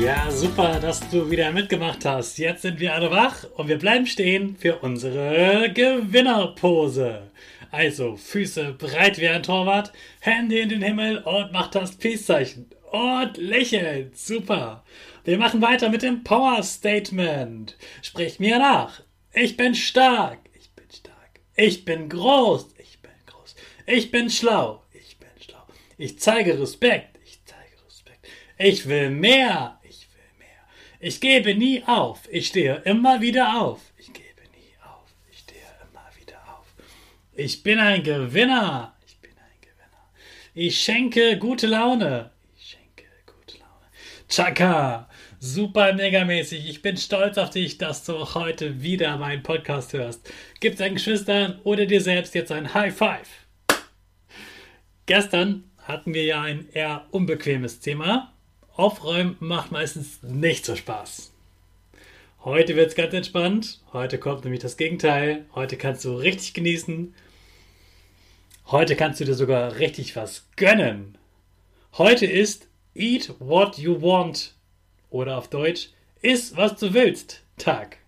Ja, super, dass du wieder mitgemacht hast. Jetzt sind wir alle wach und wir bleiben stehen für unsere Gewinnerpose. Also Füße breit wie ein Torwart, Hände in den Himmel und mach das Peace-Zeichen. Und lächeln. Super. Wir machen weiter mit dem Power Statement. Sprich mir nach. Ich bin stark. Ich bin stark. Ich bin groß. Ich bin groß. Ich bin schlau. Ich bin schlau. Ich zeige Respekt. Ich zeige Respekt. Ich will mehr. Ich gebe nie auf. Ich stehe immer wieder auf. Ich gebe nie auf. Ich stehe immer wieder auf. Ich bin ein Gewinner. Ich bin ein Gewinner. Ich schenke gute Laune. Ich schenke gute Laune. Chaka. Super megamäßig. Ich bin stolz auf dich, dass du heute wieder meinen Podcast hörst. Gib deinen Geschwistern oder dir selbst jetzt ein High Five. Gestern hatten wir ja ein eher unbequemes Thema Aufräumen macht meistens nicht so Spaß. Heute wird es ganz entspannt. Heute kommt nämlich das Gegenteil. Heute kannst du richtig genießen. Heute kannst du dir sogar richtig was gönnen. Heute ist Eat What You Want oder auf Deutsch Iss was du willst Tag.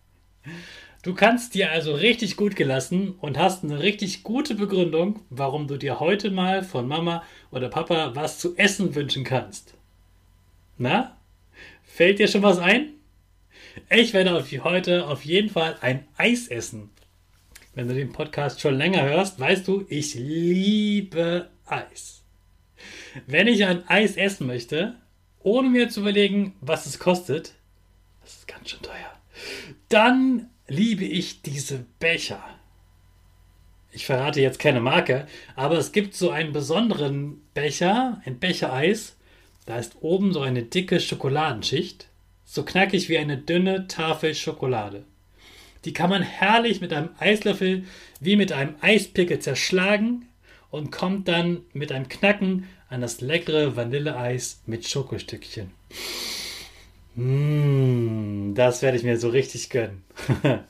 Du kannst dir also richtig gut gelassen und hast eine richtig gute Begründung, warum du dir heute mal von Mama oder Papa was zu essen wünschen kannst. Na? Fällt dir schon was ein? Ich werde auf heute auf jeden Fall ein Eis essen. Wenn du den Podcast schon länger hörst, weißt du, ich liebe Eis. Wenn ich ein Eis essen möchte, ohne mir zu überlegen, was es kostet, das ist ganz schön teuer, dann liebe ich diese Becher. Ich verrate jetzt keine Marke, aber es gibt so einen besonderen Becher, ein Bechereis, da ist oben so eine dicke Schokoladenschicht, so knackig wie eine dünne Tafel Schokolade. Die kann man herrlich mit einem Eislöffel wie mit einem Eispickel zerschlagen und kommt dann mit einem Knacken an das leckere Vanilleeis mit Schokostückchen. Mmh, das werde ich mir so richtig gönnen.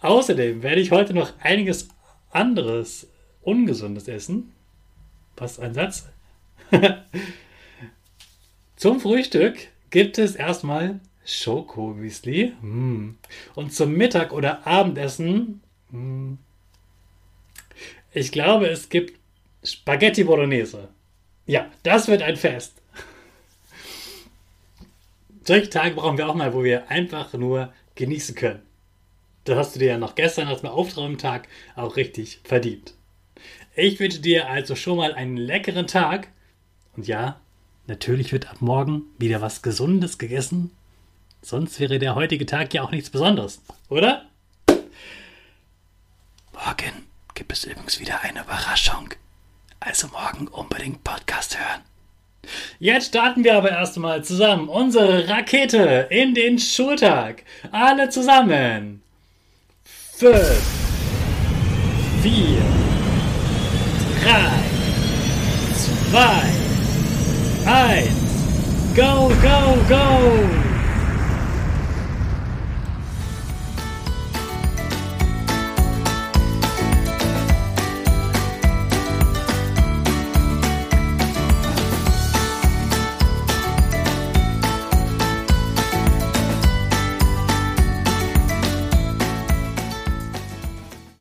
Außerdem werde ich heute noch einiges anderes Ungesundes essen. Was ein Satz. Zum Frühstück gibt es erstmal Schokomüsli. Mm. Und zum Mittag- oder Abendessen, mm, ich glaube, es gibt Spaghetti Bolognese. Ja, das wird ein Fest. Solche Tage brauchen wir auch mal, wo wir einfach nur genießen können. Das hast du dir ja noch gestern als mal Auftraumtag auch richtig verdient. Ich wünsche dir also schon mal einen leckeren Tag. Und ja, Natürlich wird ab morgen wieder was Gesundes gegessen. Sonst wäre der heutige Tag ja auch nichts Besonderes, oder? Morgen gibt es übrigens wieder eine Überraschung. Also morgen unbedingt Podcast hören. Jetzt starten wir aber erstmal zusammen unsere Rakete in den Schultag. Alle zusammen. Fünf, vier, drei, zwei, eins. Go, go, go!